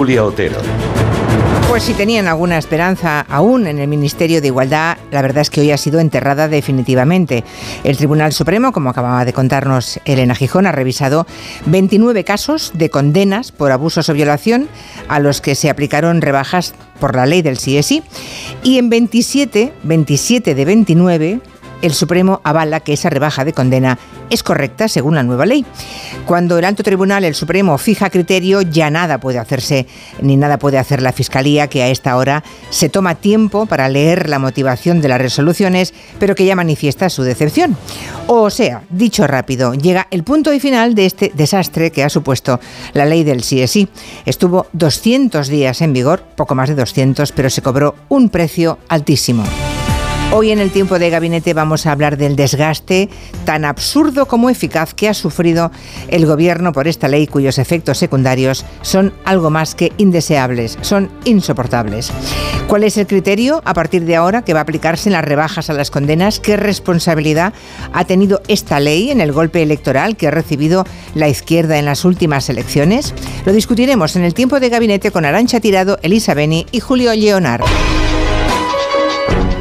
Julia Otero. Pues si tenían alguna esperanza aún en el Ministerio de Igualdad, la verdad es que hoy ha sido enterrada definitivamente. El Tribunal Supremo, como acababa de contarnos Elena Gijón, ha revisado 29 casos de condenas por abusos o violación a los que se aplicaron rebajas por la ley del CSI y en 27, 27 de 29 el Supremo avala que esa rebaja de condena es correcta según la nueva ley. Cuando el alto tribunal, el Supremo, fija criterio, ya nada puede hacerse, ni nada puede hacer la Fiscalía, que a esta hora se toma tiempo para leer la motivación de las resoluciones, pero que ya manifiesta su decepción. O sea, dicho rápido, llega el punto y final de este desastre que ha supuesto la ley del CSI. Estuvo 200 días en vigor, poco más de 200, pero se cobró un precio altísimo. Hoy en el tiempo de gabinete vamos a hablar del desgaste tan absurdo como eficaz que ha sufrido el gobierno por esta ley cuyos efectos secundarios son algo más que indeseables, son insoportables. ¿Cuál es el criterio a partir de ahora que va a aplicarse en las rebajas a las condenas? ¿Qué responsabilidad ha tenido esta ley en el golpe electoral que ha recibido la izquierda en las últimas elecciones? Lo discutiremos en el tiempo de gabinete con Arancha Tirado, Elisa Beni y Julio Leonard.